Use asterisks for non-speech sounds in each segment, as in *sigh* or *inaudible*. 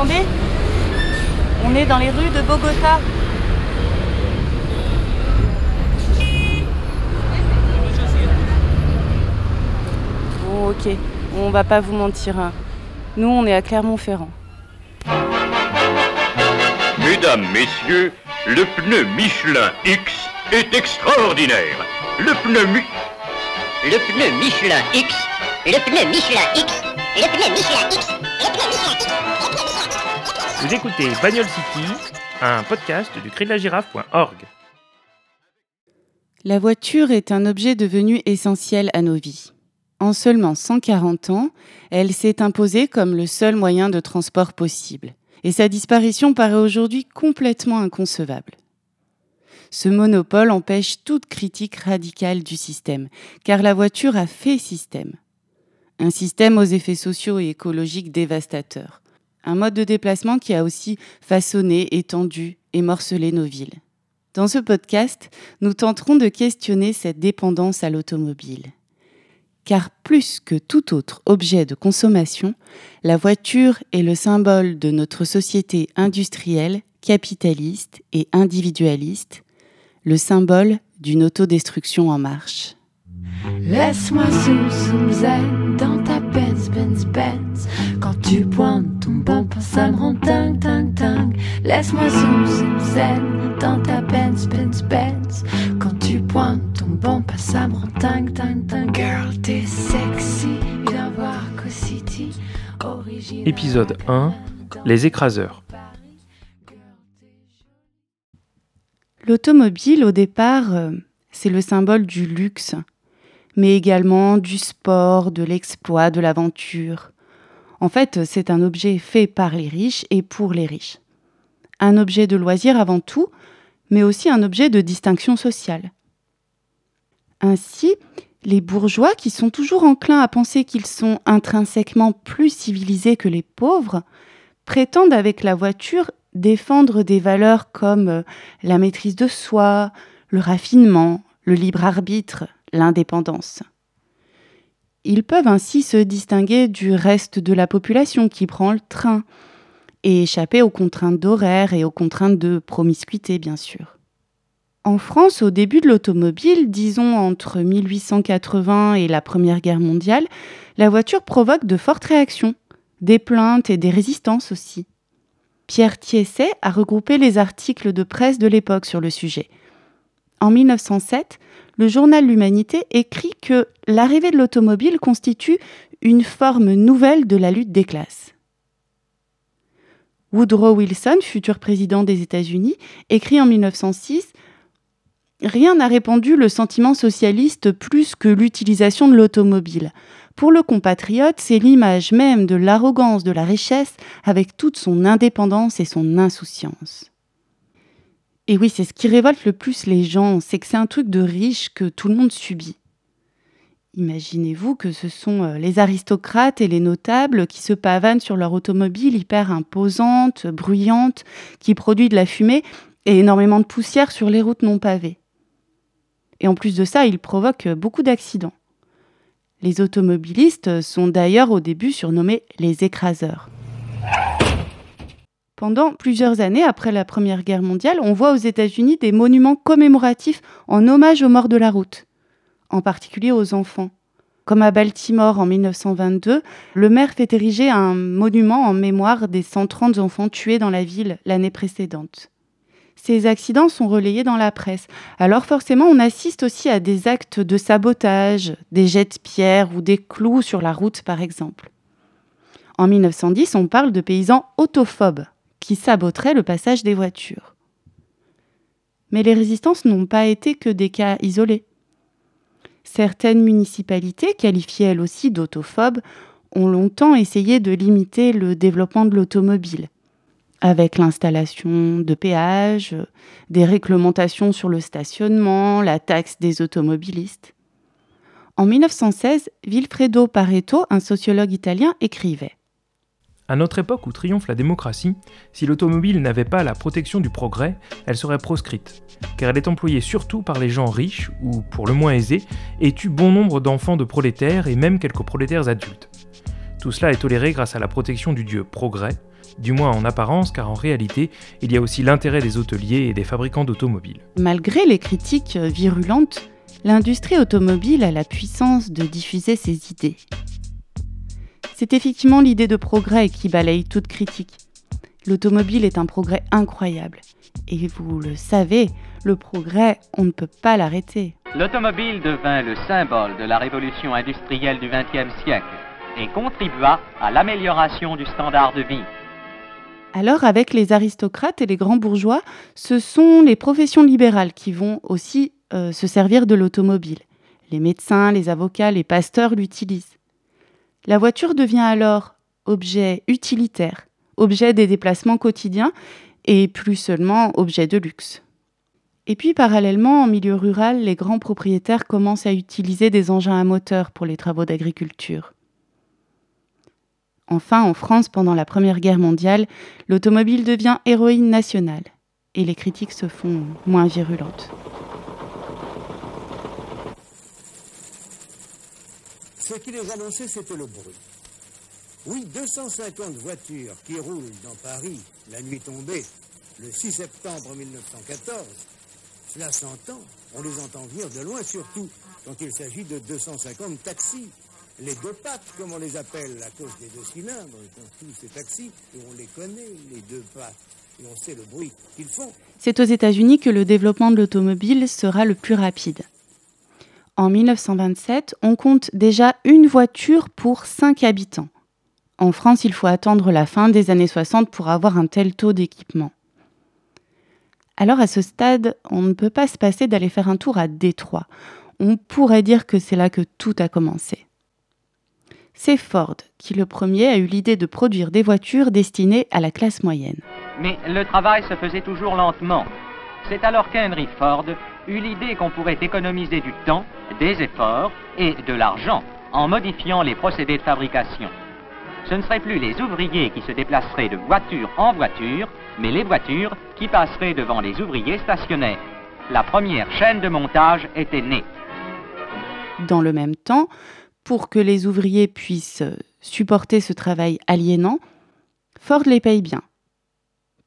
entendez On est dans les rues de Bogota. Bon, ok, on va pas vous mentir. hein. Nous, on est à Clermont-Ferrand. Mesdames, messieurs, le pneu Michelin X est extraordinaire. Le pneu Mi... Le pneu Michelin X, le pneu Michelin X, le pneu Michelin X, le pneu Michelin X. Vous écoutez Bagnole City, un podcast du cri. La voiture est un objet devenu essentiel à nos vies. En seulement 140 ans, elle s'est imposée comme le seul moyen de transport possible. Et sa disparition paraît aujourd'hui complètement inconcevable. Ce monopole empêche toute critique radicale du système, car la voiture a fait système. Un système aux effets sociaux et écologiques dévastateurs. Un mode de déplacement qui a aussi façonné, étendu et morcelé nos villes. Dans ce podcast, nous tenterons de questionner cette dépendance à l'automobile. Car plus que tout autre objet de consommation, la voiture est le symbole de notre société industrielle, capitaliste et individualiste, le symbole d'une autodestruction en marche. Benz Benz Benz Quand tu pointes ton bumper ça me rend dingue dingue dingue. Laisse-moi zoom zoom zen dans ta Benz Benz Benz Quand tu pointes ton bumper ça me rend dingue dingue dingue. Girl t'es sexy Viens voir Co-City Original. Épisode 1 Les écraseurs. L'automobile, au départ, euh, c'est le symbole du luxe, mais également du sport, de l'exploit, de l'aventure. En fait, c'est un objet fait par les riches et pour les riches. Un objet de loisir avant tout, mais aussi un objet de distinction sociale. Ainsi, les bourgeois, qui sont toujours enclins à penser qu'ils sont intrinsèquement plus civilisés que les pauvres, prétendent avec la voiture défendre des valeurs comme euh, la maîtrise de soi, le raffinement, le libre arbitre, l'indépendance. Ils peuvent ainsi se distinguer du reste de la population qui prend le train et échapper aux contraintes d'horaire et aux contraintes de promiscuité, bien sûr. En France, au début de l'automobile, disons entre 1880 et la Première Guerre mondiale, la voiture provoque de fortes réactions, des plaintes et des résistances aussi. Pierre Thiesset a regroupé les articles de presse de l'époque sur le sujet. En 1907, le journal L'Humanité écrit que l'arrivée de l'automobile constitue une forme nouvelle de la lutte des classes. Woodrow Wilson, futur président des États-Unis, écrit en 1906 Rien n'a répandu le sentiment socialiste plus que l'utilisation de l'automobile. Pour le compatriote, c'est l'image même de l'arrogance de la richesse avec toute son indépendance et son insouciance. Et oui, c'est ce qui révolte le plus les gens, c'est que c'est un truc de riche que tout le monde subit. Imaginez-vous que ce sont euh, les aristocrates et les notables qui se pavanent sur leur automobile hyper imposante, bruyante, qui produit de la fumée et énormément de poussière sur les routes non pavées. Et en plus de ça, ils provoquent beaucoup d'accidents. Les automobilistes sont d'ailleurs au début surnommés les écraseurs. Pendant plusieurs années après la Première Guerre mondiale, on voit aux États-Unis des monuments commémoratifs en hommage aux morts de la route, en particulier aux enfants. Comme à Baltimore en 1922, le maire fait ériger un monument en mémoire des 130 enfants tués dans la ville l'année précédente. Ces accidents sont relayés dans la presse. Alors forcément, on assiste aussi à des actes de sabotage, des jets de pierre ou des clous sur la route par exemple. En 1910, on parle de paysans autophobes qui saboteraient le passage des voitures. Mais les résistances n'ont pas été que des cas isolés. Certaines municipalités, qualifiées elles aussi d'autophobes, ont longtemps essayé de limiter le développement de l'automobile avec l'installation de péages, des réglementations sur le stationnement, la taxe des automobilistes. En 1916, Vilfredo Pareto, un sociologue italien, écrivait À notre époque où triomphe la démocratie, si l'automobile n'avait pas la protection du progrès, elle serait proscrite, car elle est employée surtout par les gens riches ou, pour le moins aisés, et tue bon nombre d'enfants de prolétaires et même quelques prolétaires adultes. Tout cela est toléré grâce à la protection du dieu progrès, du moins en apparence, car en réalité, il y a aussi l'intérêt des hôteliers et des fabricants d'automobiles. Malgré les critiques virulentes, l'industrie automobile a la puissance de diffuser ses idées. C'est effectivement l'idée de progrès qui balaye toute critique. L'automobile est un progrès incroyable. Et vous le savez, le progrès, on ne peut pas l'arrêter. L'automobile devint le symbole de la révolution industrielle du XXe siècle et contribua à l'amélioration du standard de vie. Alors, avec les aristocrates et les grands bourgeois, ce sont les professions libérales qui vont aussi euh, se servir de l'automobile. Les médecins, les avocats, les pasteurs l'utilisent. La voiture devient alors objet utilitaire, objet des déplacements quotidiens et plus seulement objet de luxe. Et puis parallèlement, en milieu rural, les grands propriétaires commencent à utiliser des engins à moteur pour les travaux d'agriculture. Enfin, en France, pendant la Première Guerre mondiale, l'automobile devient héroïne nationale et les critiques se font moins virulentes. Ce qui les annonçait, c'était le bruit. Oui, 250 voitures qui roulent dans Paris la nuit tombée, le 6 septembre 1914, cela s'entend, on les entend venir de loin, surtout quand il s'agit de 250 taxis les deux pattes, comme on les appelle, à cause des deux cylindres, tous ces taxis, et on les connaît, les deux pattes, et on sait le bruit qu'ils font. C'est aux États-Unis que le développement de l'automobile sera le plus rapide. En 1927, on compte déjà une voiture pour 5 habitants. En France, il faut attendre la fin des années 60 pour avoir un tel taux d'équipement. Alors à ce stade, on ne peut pas se passer d'aller faire un tour à Détroit. On pourrait dire que c'est là que tout a commencé. C'est Ford qui, le premier, a eu l'idée de produire des voitures destinées à la classe moyenne. Mais le travail se faisait toujours lentement. C'est alors qu'Henry Ford eut l'idée qu'on pourrait économiser du temps, des efforts et de l'argent en modifiant les procédés de fabrication. Ce ne seraient plus les ouvriers qui se déplaceraient de voiture en voiture, mais les voitures qui passeraient devant les ouvriers stationnaires. La première chaîne de montage était née. Dans le même temps, pour que les ouvriers puissent supporter ce travail aliénant, Ford les paye bien.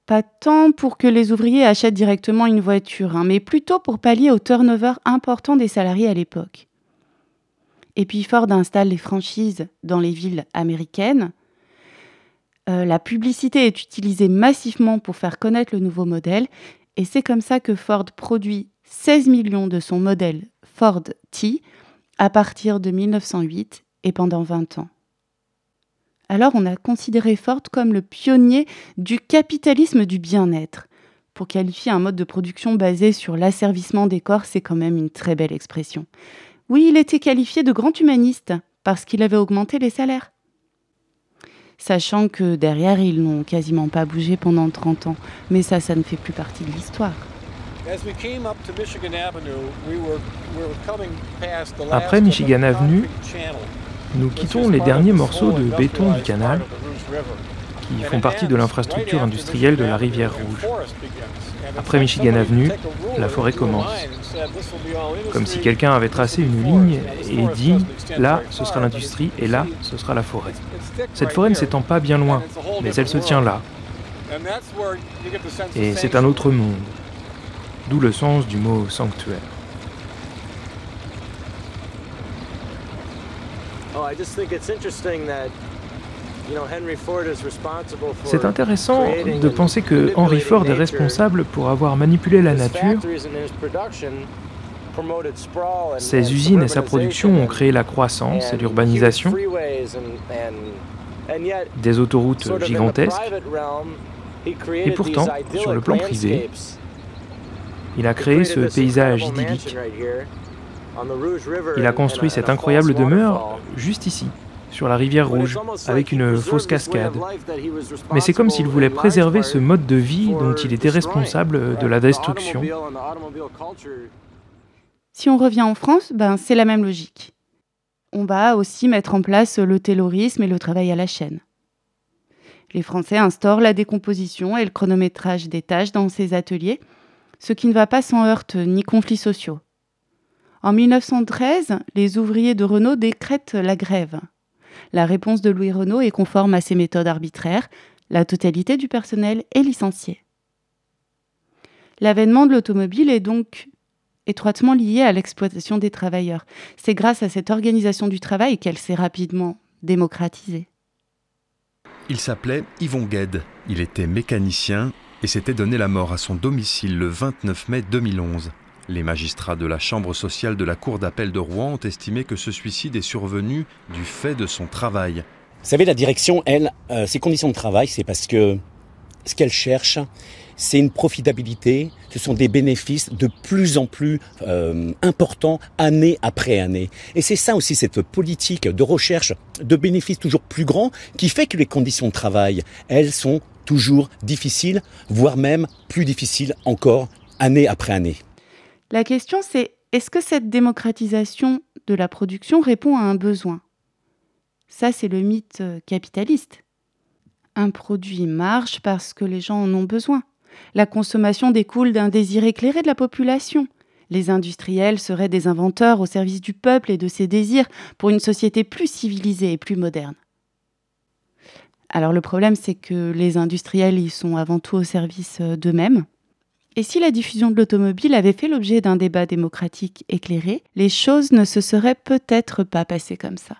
Pas tant pour que les ouvriers achètent directement une voiture, hein, mais plutôt pour pallier au turnover important des salariés à l'époque. Et puis Ford installe les franchises dans les villes américaines. Euh, la publicité est utilisée massivement pour faire connaître le nouveau modèle, et c'est comme ça que Ford produit 16 millions de son modèle Ford T, à partir de 1908 et pendant 20 ans. Alors on a considéré Ford comme le pionnier du capitalisme du bien-être. Pour qualifier un mode de production basé sur l'asservissement des corps, c'est quand même une très belle expression. Oui, il était qualifié de grand humaniste parce qu'il avait augmenté les salaires. Sachant que derrière, ils n'ont quasiment pas bougé pendant 30 ans. Mais ça, ça ne fait plus partie de l'histoire. Après Michigan Avenue, nous quittons les derniers morceaux de béton du canal qui font partie de l'infrastructure industrielle de la rivière Rouge. Après Michigan Avenue, la forêt commence. Comme si quelqu'un avait tracé une ligne et dit là, ce sera l'industrie et là, ce sera la forêt. Cette forêt ne s'étend pas bien loin, mais elle se tient là. Et c'est un autre monde d'où le sens du mot sanctuaire. C'est intéressant de penser que Henry Ford est responsable pour avoir manipulé la nature. Ses usines et sa production ont créé la croissance et l'urbanisation, des autoroutes gigantesques, et pourtant, sur le plan privé, il a créé ce paysage idyllique. Il a construit cette incroyable demeure juste ici, sur la rivière Rouge, avec une fausse cascade. Mais c'est comme s'il voulait préserver ce mode de vie dont il était responsable de la destruction. Si on revient en France, ben, c'est la même logique. On va aussi mettre en place le taylorisme et le travail à la chaîne. Les Français instaurent la décomposition et le chronométrage des tâches dans ces ateliers ce qui ne va pas sans heurts ni conflits sociaux. En 1913, les ouvriers de Renault décrètent la grève. La réponse de Louis Renault est conforme à ces méthodes arbitraires. La totalité du personnel est licenciée. L'avènement de l'automobile est donc étroitement lié à l'exploitation des travailleurs. C'est grâce à cette organisation du travail qu'elle s'est rapidement démocratisée. Il s'appelait Yvon Gued. Il était mécanicien et s'était donné la mort à son domicile le 29 mai 2011. Les magistrats de la Chambre sociale de la Cour d'appel de Rouen ont estimé que ce suicide est survenu du fait de son travail. Vous savez, la direction, elle, euh, ses conditions de travail, c'est parce que ce qu'elle cherche, c'est une profitabilité, ce sont des bénéfices de plus en plus euh, importants année après année. Et c'est ça aussi cette politique de recherche de bénéfices toujours plus grands qui fait que les conditions de travail, elles sont toujours difficiles, voire même plus difficiles encore année après année. La question c'est est-ce que cette démocratisation de la production répond à un besoin? Ça c'est le mythe euh, capitaliste. Un produit marche parce que les gens en ont besoin. La consommation découle d'un désir éclairé de la population. Les industriels seraient des inventeurs au service du peuple et de ses désirs pour une société plus civilisée et plus moderne. Alors le problème, c'est que les industriels, y sont avant tout au service euh, d'eux-mêmes. Et si la diffusion de l'automobile avait fait l'objet d'un débat démocratique éclairé, les choses ne se seraient peut-être pas passées comme ça.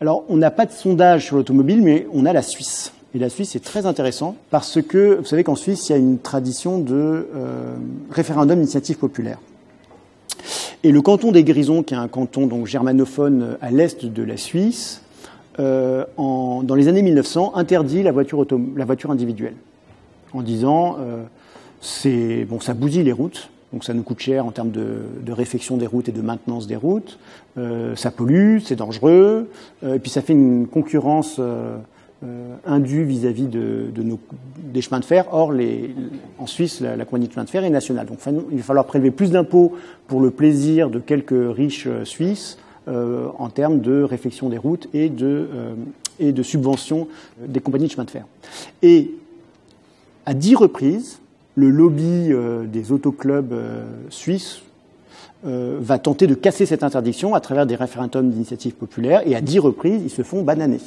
Alors, on n'a pas de sondage sur l'automobile, mais on a la Suisse. Et la Suisse est très intéressant parce que vous savez qu'en Suisse, il y a une tradition de euh, référendum d'initiative populaire. Et le canton des Grisons, qui est un canton germanophone à l'est de la Suisse, euh, en, dans les années 1900, interdit la voiture, la voiture individuelle, en disant euh, c'est bon, ça bousille les routes, donc ça nous coûte cher en termes de, réfection des routes et de maintenance des routes, euh, ça pollue, c'est dangereux, euh, et puis ça fait une concurrence euh, euh, indu vis-à-vis de, des chemins de fer. Or, en Suisse, la, compagnie de chemins de fer est nationale. Donc, il va falloir prélever plus d'impôts pour le plaisir de quelques riches Suisses en termes de réflexion des routes et de, et de subvention des compagnies de chemins de fer. Et à dix reprises, le lobby euh, des autoclubs euh, suisses va tenter de casser cette interdiction à travers des référendums d'initiative populaire et à dix reprises, ils se font bananer.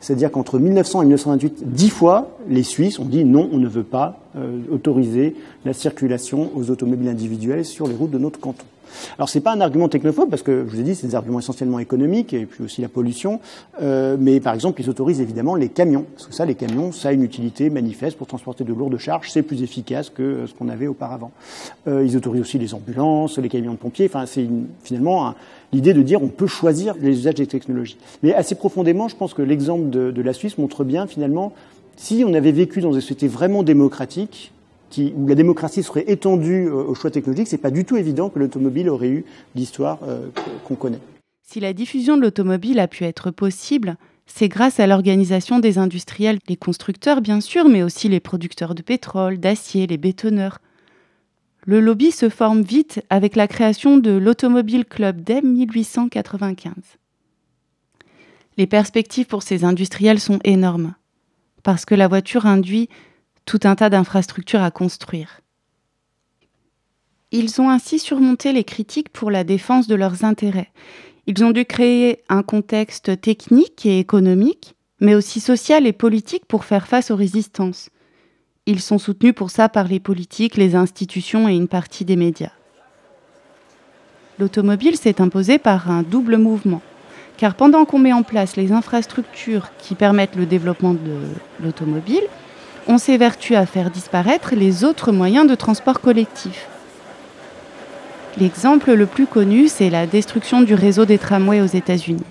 C'est-à-dire qu'entre 1900 et 1928, dix fois, les Suisses ont dit non, on ne veut pas euh, autoriser la circulation aux automobiles individuelles sur les routes de notre canton. Alors c'est pas un argument technophobe parce que je vous ai dit c'est des arguments essentiellement économiques et puis aussi la pollution, euh, mais par exemple ils autorisent évidemment les camions parce que ça les camions ça a une utilité manifeste pour transporter de lourdes charges, c'est plus efficace que ce qu'on avait auparavant. Euh, ils autorisent aussi les ambulances, les camions de pompiers, enfin c'est finalement l'idée de dire on peut choisir les usages des technologies. Mais assez profondément, je pense que l'exemple de, de la Suisse montre bien finalement si on avait vécu dans une société vraiment démocratique, où la démocratie serait étendue au choix technologique, c'est pas du tout évident que l'automobile aurait eu l'histoire euh, qu'on connaît. Si la diffusion de l'automobile a pu être possible, c'est grâce à l'organisation des industriels, les constructeurs bien sûr, mais aussi les producteurs de pétrole, d'acier, les bétonneurs. Le lobby se forme vite avec la création de l'Automobile Club dès 1895. Les perspectives pour ces industriels sont énormes, parce que la voiture induit tout un tas d'infrastructures à construire. Ils ont ainsi surmonté les critiques pour la défense de leurs intérêts. Ils ont dû créer un contexte technique et économique, mais aussi social et politique pour faire face aux résistances. Ils sont soutenus pour ça par les politiques, les institutions et une partie des médias. L'automobile s'est imposée par un double mouvement, car pendant qu'on met en place les infrastructures qui permettent le développement de l'automobile, on s'évertue à faire disparaître les autres moyens de transport collectif. L'exemple le plus connu, c'est la destruction du réseau des tramways aux États-Unis.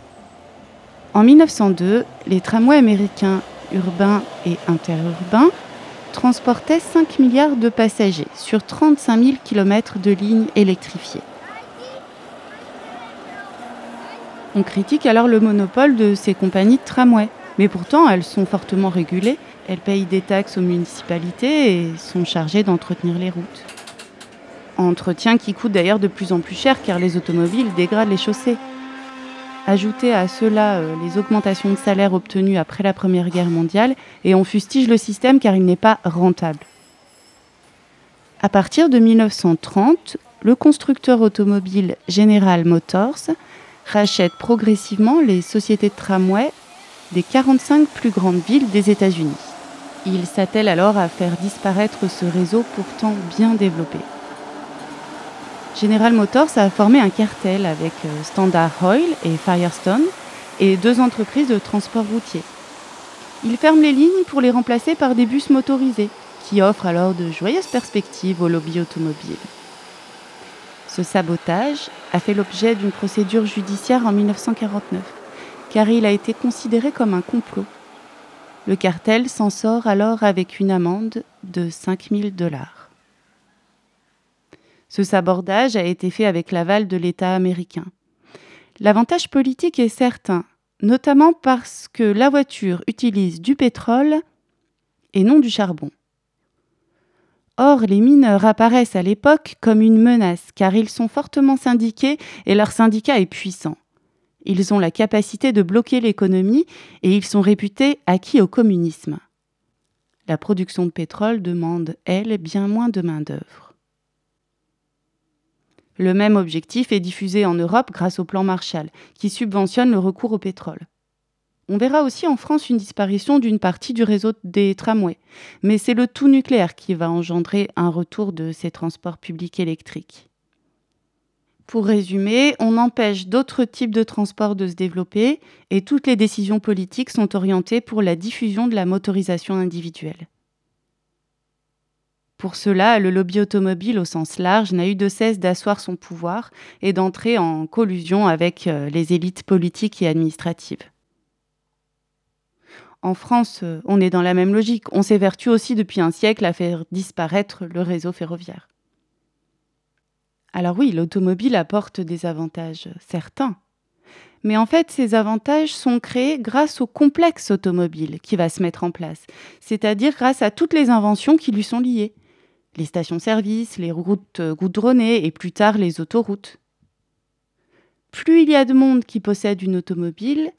En 1902, les tramways américains urbains et interurbains transportaient 5 milliards de passagers sur 35 000 km de lignes électrifiées. On critique alors le monopole de ces compagnies de tramway, mais pourtant elles sont fortement régulées elles payent des taxes aux municipalités et sont chargées d'entretenir les routes. Entretien qui coûte d'ailleurs de plus en plus cher car les automobiles dégradent les chaussées. Ajoutez à cela euh, les augmentations de salaire obtenues après la Première Guerre mondiale et on fustige le système car il n'est pas rentable. À partir de 1930, le constructeur automobile General Motors rachète progressivement les sociétés de tramway des 45 plus grandes villes des États-Unis. Il s'attelle alors à faire disparaître ce réseau pourtant bien développé. General Motors a formé un cartel avec euh, Standard Oil et Firestone et deux entreprises de transport routier. Il ferme les lignes pour les remplacer par des bus motorisés, qui offrent alors de joyeuses perspectives au lobby automobile. Ce sabotage a fait l'objet d'une procédure judiciaire en 1949, car il a été considéré comme un complot. Le cartel s'en sort alors avec une amende de 5000 dollars. Ce sabordage a été fait avec l'aval de l'État américain. L'avantage politique est certain, notamment parce que la voiture utilise du pétrole et non du charbon. Or, les mineurs apparaissent à l'époque comme une menace car ils sont fortement syndiqués et leur syndicat est puissant. Ils ont la capacité de bloquer l'économie et ils sont réputés acquis au communisme. La production de pétrole demande, elle, bien moins de main-d'œuvre. Le même objectif est diffusé en Europe grâce au plan Marshall, qui subventionne le recours au pétrole. On verra aussi en France une disparition d'une partie du réseau des tramways, mais c'est le tout nucléaire qui va engendrer un retour de ces transports publics électriques. Pour résumer, on empêche d'autres types de transports de se développer et toutes les décisions politiques sont orientées pour la diffusion de la motorisation individuelle. Pour cela, le lobby automobile au sens large n'a eu de cesse d'asseoir son pouvoir et d'entrer en collusion avec euh, les élites politiques et administratives. En France, euh, on est dans la même logique. On s'évertue aussi depuis un siècle à faire disparaître le réseau ferroviaire. Alors oui, l'automobile apporte des avantages certains. Mais en fait, ces avantages sont créés grâce au complexe automobile qui va se mettre en place, c'est-à-dire grâce à toutes les inventions qui lui sont liées. Les stations-service, les routes goudronnées et plus tard les autoroutes. Plus il y a de monde qui possède une automobile,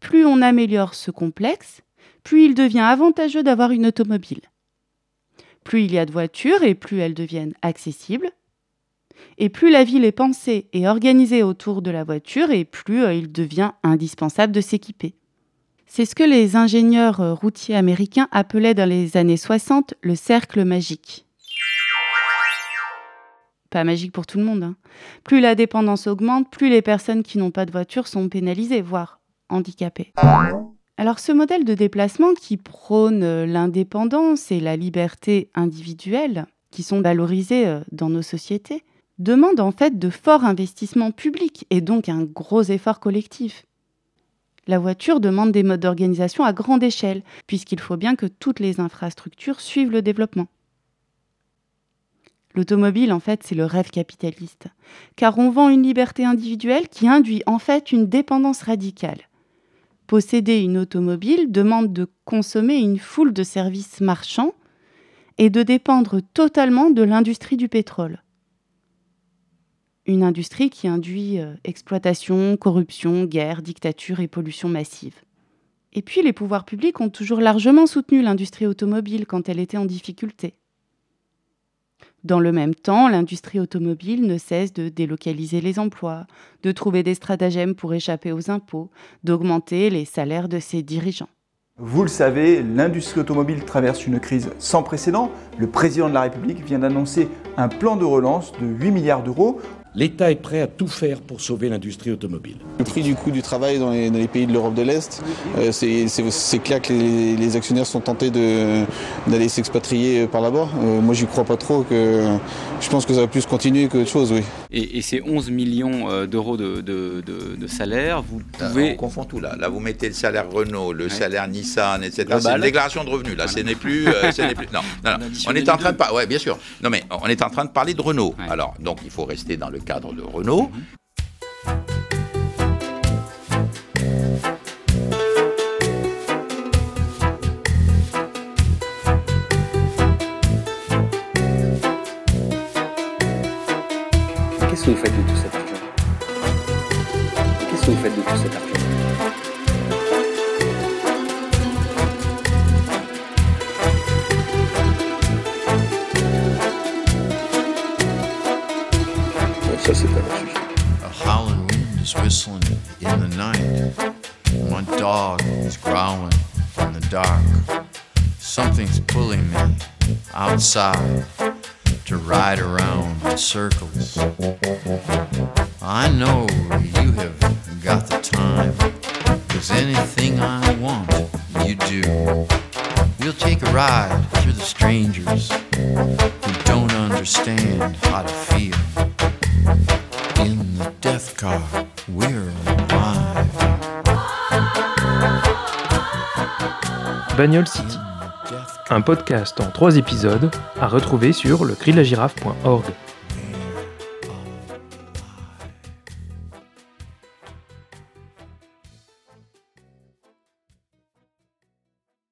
plus on améliore ce complexe, plus il devient avantageux d'avoir une automobile. Plus il y a de voitures et plus elles deviennent accessibles. Et plus la ville est pensée et organisée autour de la voiture et plus euh, il devient indispensable de s'équiper. C'est ce que les ingénieurs euh, routiers américains appelaient dans les années 60 le cercle magique. Pas magique pour tout le monde. Hein. Plus la dépendance augmente, plus les personnes qui n'ont pas de voiture sont pénalisées, voire handicapés. Alors ce modèle de déplacement qui prône euh, l'indépendance et la liberté individuelle, qui sont valorisés euh, dans nos sociétés, demande en fait de forts investissements publics et donc un gros effort collectif. La voiture demande des modes d'organisation à grande échelle, puisqu'il faut bien que toutes les infrastructures suivent le développement. L'automobile, en fait, c'est le rêve capitaliste, car on vend une liberté individuelle qui induit en fait une dépendance radicale posséder une automobile demande de consommer une foule de services marchands et de dépendre totalement de l'industrie du pétrole. Une industrie qui induit euh, exploitation, corruption, guerre, dictature et pollution massive. Et puis les pouvoirs publics ont toujours largement soutenu l'industrie automobile quand elle était en difficulté. Dans le même temps, l'industrie automobile ne cesse de délocaliser les emplois, de trouver des stratagèmes pour échapper aux impôts, d'augmenter les salaires de ses dirigeants. Vous le savez, l'industrie automobile traverse une crise sans précédent. Le président de la République vient d'annoncer un plan de relance de 8 milliards d'euros L'État est prêt à tout faire pour sauver l'industrie automobile. Le prix du coût du travail dans les, pays de l'Europe de l'Est, euh, c'est clair que les, actionnaires sont tentés d'aller s'expatrier par là-bas. Euh, moi, j'y crois pas trop. Que, je pense que ça va plus continuer qu'autre chose, oui. Et, ces 11 millions euh, d'euros de, de, de, salaire, vous pouvez... on confond tout là. Là, vous mettez le salaire Renault, le salaire Nissan, etc. C'est une déclaration de revenus. Là, ce n'est plus, plus... Non, non, non. *laughs* On est en train de parler... Ouais, bien sûr. Non, mais on est en train de parler de Renault. Alors, donc, il faut rester dans le cadre de Renault. Que faites de tout cet argent Qu'est-ce que vous faites de tout cet argent ça, c'est pas. A howling wind is whistling in the night. My dog is growling in the dark. Something's pulling me outside. Circles. I know you have got the time, cause anything I want, you do. We'll take a ride through the strangers who don't understand how to feel. In the death car, we're alive. Bagnole City, un podcast en trois épisodes à retrouver sur le